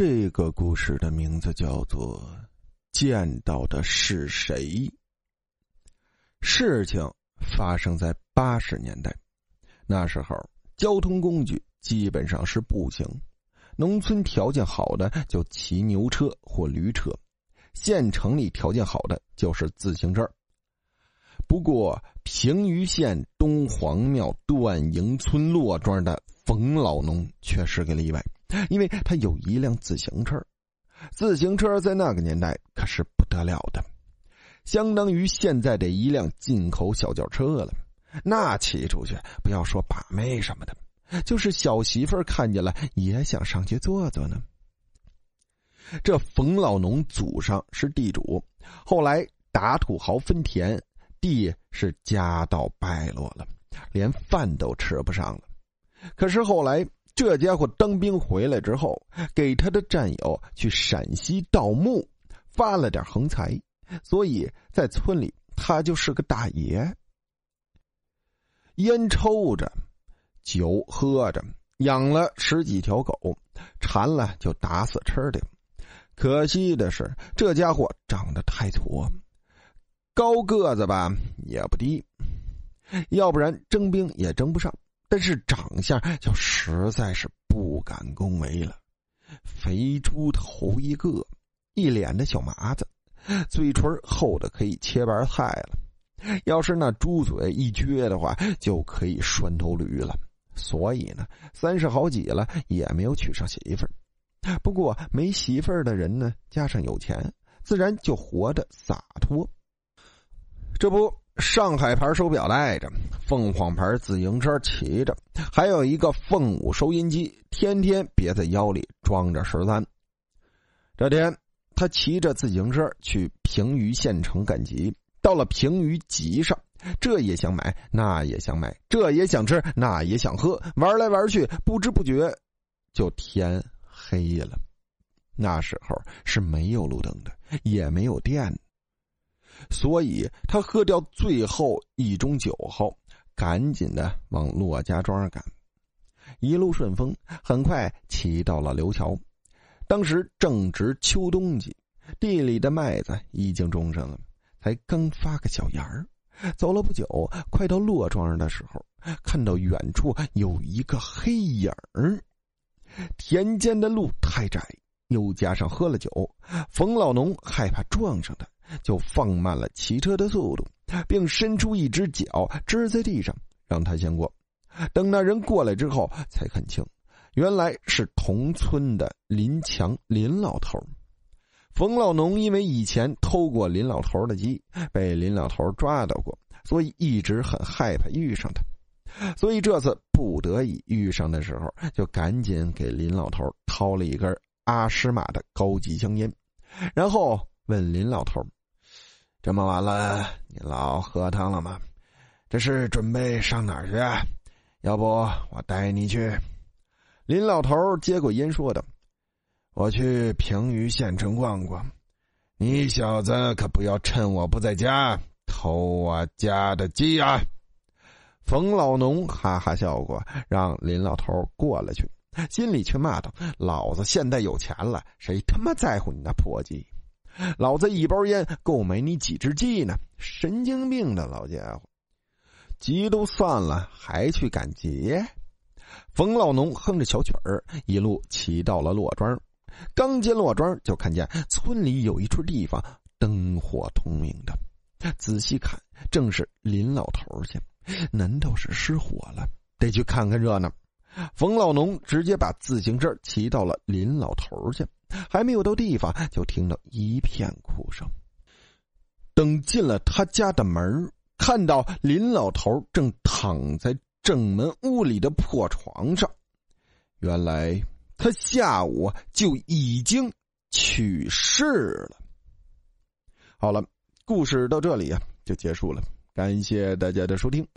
这个故事的名字叫做《见到的是谁》。事情发生在八十年代，那时候交通工具基本上是步行，农村条件好的就骑牛车或驴车，县城里条件好的就是自行车。不过，平舆县东黄庙段营村骆庄的冯老农却是个例外。因为他有一辆自行车，自行车在那个年代可是不得了的，相当于现在的一辆进口小轿车了。那骑出去，不要说把妹什么的，就是小媳妇看见了也想上去坐坐呢。这冯老农祖上是地主，后来打土豪分田，地是家道败落了，连饭都吃不上了。可是后来。这家伙当兵回来之后，给他的战友去陕西盗墓，发了点横财，所以在村里他就是个大爷。烟抽着，酒喝着，养了十几条狗，馋了就打死吃的。可惜的是，这家伙长得太矬，高个子吧也不低，要不然征兵也征不上。但是长相就实在是不敢恭维了，肥猪头一个，一脸的小麻子，嘴唇厚的可以切白菜了。要是那猪嘴一撅的话，就可以拴头驴了。所以呢，三十好几了也没有娶上媳妇儿。不过没媳妇儿的人呢，加上有钱，自然就活得洒脱。这不。上海牌手表戴着，凤凰牌自行车骑着，还有一个凤舞收音机，天天别在腰里装着十三。这天，他骑着自行车去平舆县城赶集，到了平舆集上，这也想买，那也想买，这也想吃，那也想喝，玩来玩去，不知不觉就天黑了。那时候是没有路灯的，也没有电的。所以他喝掉最后一盅酒后，赶紧的往骆家庄赶，一路顺风，很快骑到了刘桥。当时正值秋冬季，地里的麦子已经种上了，才刚发个小芽儿。走了不久，快到骆庄的时候，看到远处有一个黑影儿。田间的路太窄，又加上喝了酒，冯老农害怕撞上他。就放慢了骑车的速度，并伸出一只脚支在地上，让他先过。等那人过来之后，才看清，原来是同村的林强林老头。冯老农因为以前偷过林老头的鸡，被林老头抓到过，所以一直很害怕遇上他。所以这次不得已遇上的时候，就赶紧给林老头掏了一根阿诗玛的高级香烟，然后问林老头。这么晚了，你老喝汤了吗？这是准备上哪儿去？要不我带你去。林老头接过烟说道：“我去平舆县城逛逛，你小子可不要趁我不在家偷我家的鸡啊！”冯老农哈哈笑过，让林老头过了去，心里却骂道：“老子现在有钱了，谁他妈在乎你那破鸡？” 老子一包烟够买你几只鸡呢！神经病的老家伙，急都散了还去赶集？冯老农哼着小曲儿，一路骑到了洛庄。刚进洛庄，就看见村里有一处地方灯火通明的。仔细看，正是林老头家。难道是失火了？得去看看热闹。冯老农直接把自行车骑到了林老头家。还没有到地方，就听到一片哭声。等进了他家的门，看到林老头正躺在正门屋里的破床上，原来他下午就已经去世了。好了，故事到这里啊就结束了，感谢大家的收听。